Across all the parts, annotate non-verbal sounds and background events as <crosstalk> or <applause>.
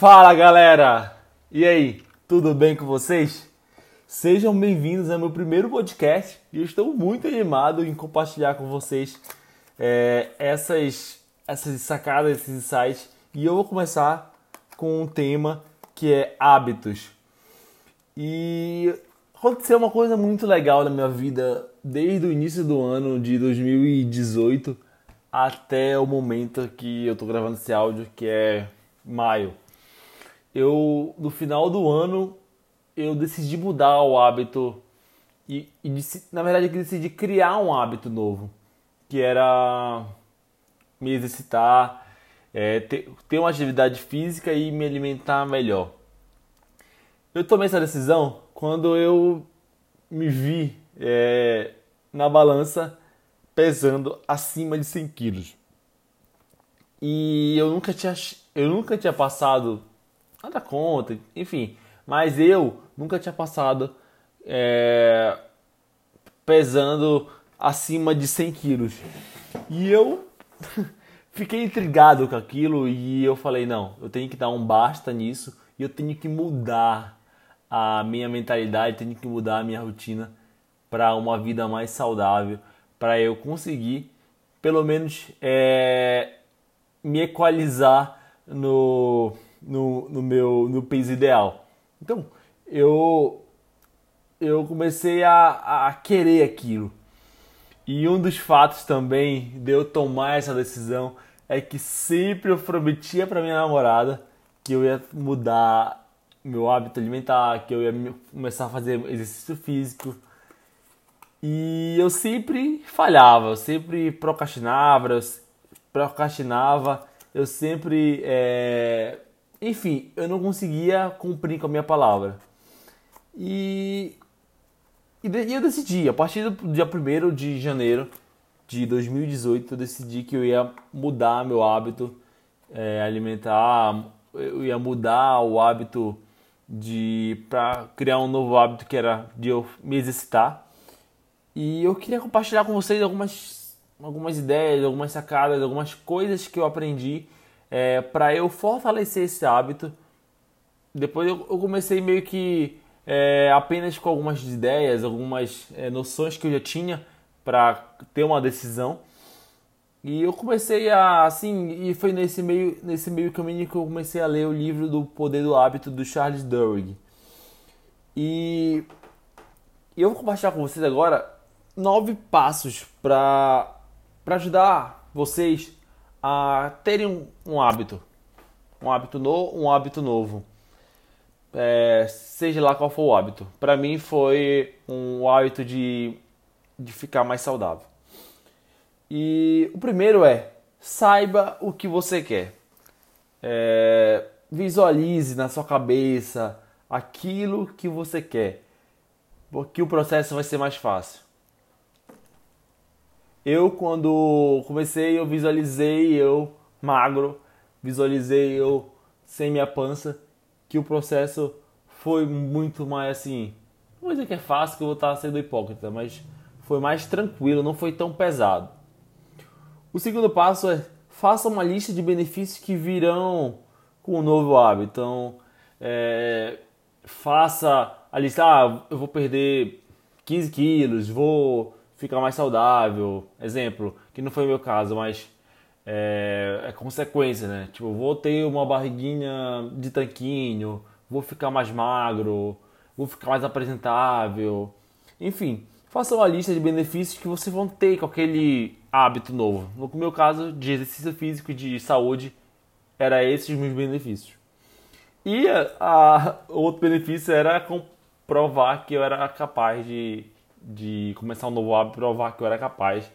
Fala galera! E aí, tudo bem com vocês? Sejam bem-vindos ao meu primeiro podcast e eu estou muito animado em compartilhar com vocês é, essas, essas sacadas, esses insights. E eu vou começar com um tema que é hábitos. E aconteceu uma coisa muito legal na minha vida desde o início do ano de 2018 até o momento que eu estou gravando esse áudio, que é maio. Eu, no final do ano, eu decidi mudar o hábito e, e na verdade eu decidi criar um hábito novo, que era me exercitar, é, ter, ter uma atividade física e me alimentar melhor. Eu tomei essa decisão quando eu me vi é, na balança pesando acima de 100 quilos. E eu nunca tinha, eu nunca tinha passado nada conta, enfim. Mas eu nunca tinha passado é, pesando acima de 100 quilos. E eu <laughs> fiquei intrigado com aquilo e eu falei, não, eu tenho que dar um basta nisso e eu tenho que mudar a minha mentalidade, tenho que mudar a minha rotina para uma vida mais saudável, para eu conseguir pelo menos é, me equalizar no, no, no meu no peso ideal. Então eu eu comecei a, a querer aquilo. E um dos fatos também de eu tomar essa decisão é que sempre eu prometia para minha namorada que eu ia mudar meu hábito alimentar, que eu ia começar a fazer exercício físico. E eu sempre falhava, eu sempre procrastinava, eu procrastinava, eu sempre. É... Enfim, eu não conseguia cumprir com a minha palavra. E, e eu decidi, a partir do dia 1 de janeiro de 2018, eu decidi que eu ia mudar meu hábito é, alimentar, eu ia mudar o hábito de para criar um novo hábito que era de eu me exercitar. E eu queria compartilhar com vocês algumas algumas ideias, algumas sacadas, algumas coisas que eu aprendi é, para eu fortalecer esse hábito. Depois eu, eu comecei meio que é, apenas com algumas ideias, algumas é, noções que eu já tinha para ter uma decisão. E eu comecei a, assim, e foi nesse meio, nesse meio caminho que eu comecei a ler o livro do Poder do Hábito do Charles Duhigg. E eu vou compartilhar com vocês agora nove passos para ajudar vocês a terem um, um, hábito, um hábito no, um hábito novo, é, seja lá qual for o hábito. Para mim foi um hábito de, de ficar mais saudável. E o primeiro é saiba o que você quer. É, visualize na sua cabeça aquilo que você quer, porque o processo vai ser mais fácil. Eu, quando comecei, eu visualizei eu magro, visualizei eu sem minha pança, que o processo foi muito mais assim. Não vou dizer que é fácil, que eu vou estar sendo hipócrita, mas foi mais tranquilo, não foi tão pesado. O segundo passo é faça uma lista de benefícios que virão com o novo hábito. Então, é, faça a lista, ah, eu vou perder 15 quilos, vou ficar mais saudável. Exemplo, que não foi meu caso, mas é, é consequência, né? Tipo, vou ter uma barriguinha de tanquinho, vou ficar mais magro, vou ficar mais apresentável. Enfim, faça uma lista de benefícios que vocês vão ter com aquele hábito novo. No meu caso, de exercício físico e de saúde, era esses meus benefícios. E a, a, outro benefício era comprovar que eu era capaz de, de começar um novo hábito, provar que eu era capaz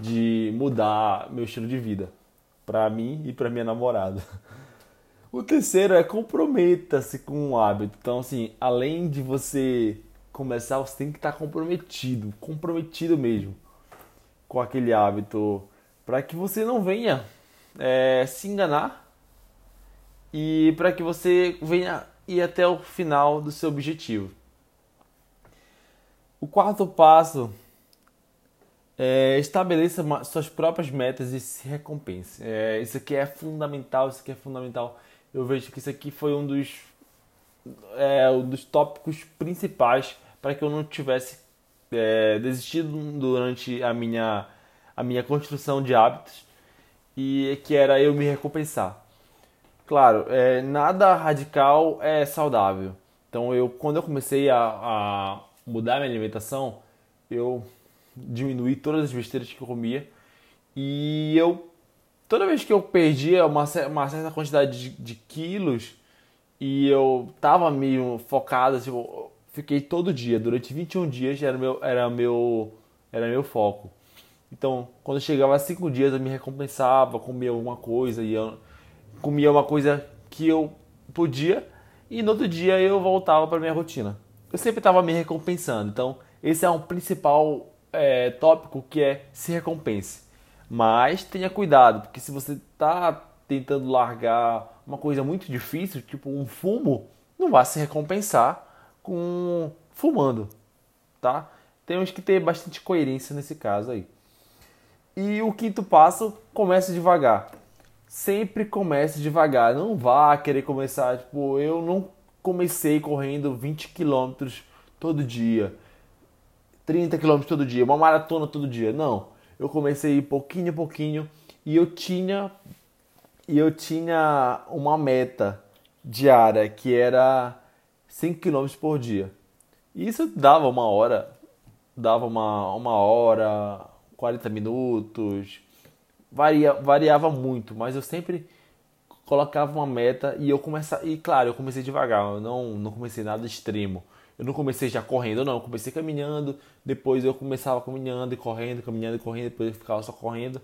de mudar meu estilo de vida para mim e para minha namorada. O terceiro é comprometa-se com um hábito. Então, assim, além de você começar, você tem que estar comprometido, comprometido mesmo com aquele hábito, para que você não venha é, se enganar e para que você venha ir até o final do seu objetivo. O quarto passo é estabeleça suas próprias metas e se recompense. É, isso aqui é fundamental, isso aqui é fundamental. eu vejo que isso aqui foi um dos, é, um dos tópicos principais para que eu não tivesse é, desistido durante a minha, a minha construção de hábitos e que era eu me recompensar. Claro, é, nada radical é saudável. Então eu quando eu comecei a, a mudar minha alimentação, eu diminuí todas as besteiras que eu comia e eu toda vez que eu perdia uma, uma certa quantidade de, de quilos e eu tava meio focado, tipo, fiquei todo dia, durante 21 dias era meu, era meu, era meu foco. Então, quando chegava a 5 dias eu me recompensava, comia alguma coisa e eu comia uma coisa que eu podia e no outro dia eu voltava para minha rotina. Eu sempre estava me recompensando. Então, esse é um principal é, tópico que é se recompense. Mas tenha cuidado, porque se você está tentando largar uma coisa muito difícil, tipo um fumo, não vai se recompensar com fumando, tá? Temos que ter bastante coerência nesse caso aí. E o quinto passo, comece devagar. Sempre comece devagar. Não vá querer começar, tipo, eu não comecei correndo 20 km todo dia, 30 km todo dia, uma maratona todo dia. Não. Eu comecei pouquinho a pouquinho e eu tinha e eu tinha uma meta diária que era 5 km por dia. Isso dava uma hora, dava uma, uma hora, 40 minutos, varia, variava muito, mas eu sempre colocava uma meta e eu começava, e claro, eu comecei devagar, eu não, não comecei nada extremo. Eu não comecei já correndo, não, eu comecei caminhando, depois eu começava caminhando e correndo, caminhando e correndo, depois eu ficava só correndo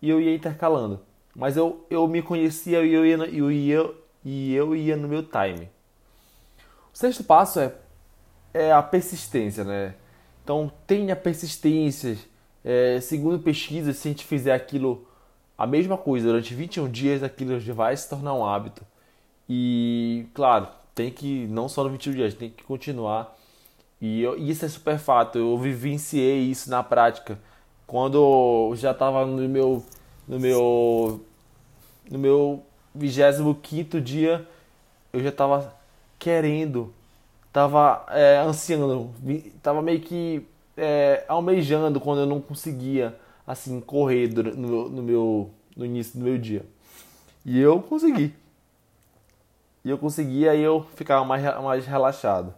e eu ia intercalando. Mas eu, eu me conhecia e eu ia, eu ia, e eu ia no meu time. O sexto passo é, é a persistência, né? Então tenha persistência. É, segundo pesquisas, se a gente fizer aquilo, a mesma coisa durante 21 dias, aquilo já vai se tornar um hábito. E, claro, tem que, não só no 21 dias, tem que continuar. E, eu, isso é super fato, eu vivenciei isso na prática. Quando eu já estava no meu, no meu, no meu 25 dia, eu já estava querendo, tava é, ansiando, tava meio que é, almejando quando eu não conseguia assim correr no, no meu no início do meu dia. E eu consegui. E eu consegui, aí eu ficava mais, mais relaxado.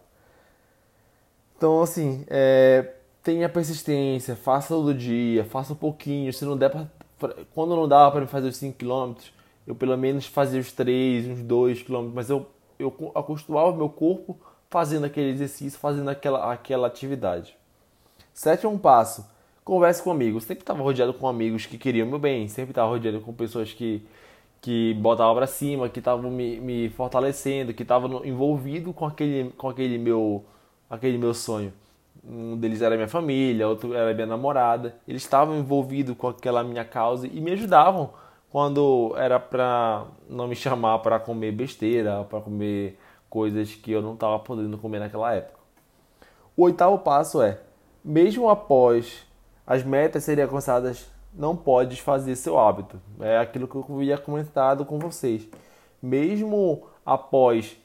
Então, assim, é, tenha persistência, faça todo dia, faça um pouquinho. Se não der pra, quando não dava para fazer os 5 km, eu pelo menos fazia os 3, uns 2 km, mas eu eu acostumava o meu corpo fazendo aquele exercício, fazendo aquela, aquela atividade. Sétimo passo, converse com amigos. Sempre estava rodeado com amigos que queriam meu bem, sempre estava rodeado com pessoas que, que botavam para cima, que estavam me, me fortalecendo, que estavam envolvido com aquele, com aquele meu, aquele meu sonho. Um deles era minha família, outro era minha namorada. Eles estavam envolvidos com aquela minha causa e me ajudavam quando era para não me chamar para comer besteira, para comer coisas que eu não estava podendo comer naquela época. O oitavo passo é, mesmo após as metas serem alcançadas, não pode desfazer seu hábito. É aquilo que eu havia comentado com vocês. Mesmo após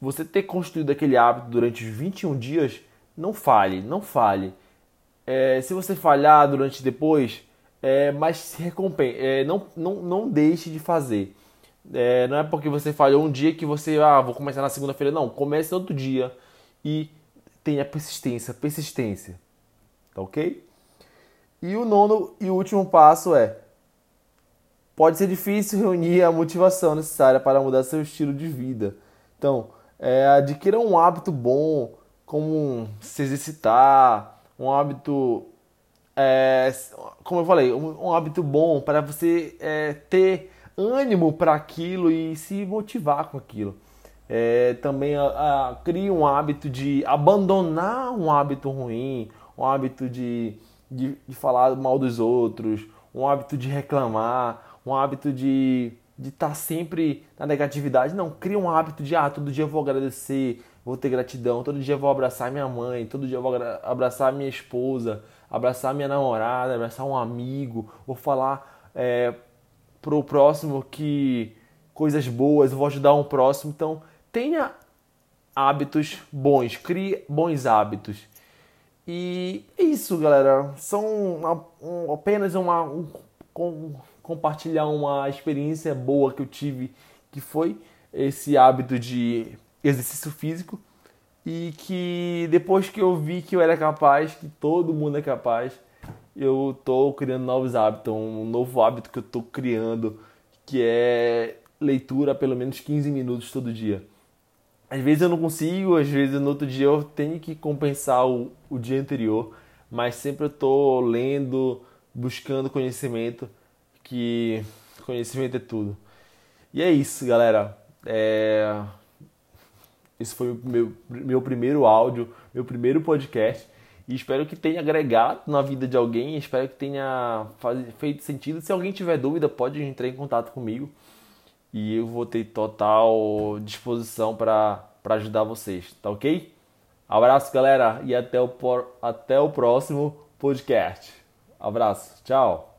você ter construído aquele hábito durante os 21 dias, não falhe, não falhe. É, se você falhar durante depois, é, mas se recompense, é, não, não, não deixe de fazer. É, não é porque você falhou um dia que você, ah, vou começar na segunda-feira. Não, comece outro dia e tenha persistência, persistência. Tá ok? E o nono e último passo é: pode ser difícil reunir a motivação necessária para mudar seu estilo de vida. Então, é, adquira um hábito bom, como se exercitar, um hábito é, como eu falei, um, um hábito bom para você é, ter ânimo para aquilo e se motivar com aquilo. É, também a, a, um hábito de abandonar um hábito ruim, um hábito de, de, de, falar mal dos outros, um hábito de reclamar, um hábito de de estar tá sempre na negatividade. Não, cria um hábito de ah, todo dia eu vou agradecer, vou ter gratidão, todo dia eu vou abraçar minha mãe, todo dia eu vou abraçar minha esposa, abraçar minha namorada, abraçar um amigo, ou falar é, pro próximo que coisas boas, vou ajudar um próximo. Então, tenha hábitos bons, crie bons hábitos. E é isso, galera. São apenas uma, um, com, compartilhar uma experiência boa que eu tive, que foi esse hábito de exercício físico e que depois que eu vi que eu era capaz, que todo mundo é capaz, eu tô criando novos hábitos, um novo hábito que eu tô criando, que é leitura pelo menos 15 minutos todo dia. Às vezes eu não consigo, às vezes no outro dia eu tenho que compensar o, o dia anterior, mas sempre eu tô lendo, buscando conhecimento, que conhecimento é tudo. E é isso, galera. É... Esse foi o meu, meu primeiro áudio, meu primeiro podcast. E espero que tenha agregado na vida de alguém, espero que tenha feito sentido. Se alguém tiver dúvida, pode entrar em contato comigo e eu vou ter total disposição para ajudar vocês, tá ok? Abraço, galera, e até o, até o próximo podcast. Abraço, tchau!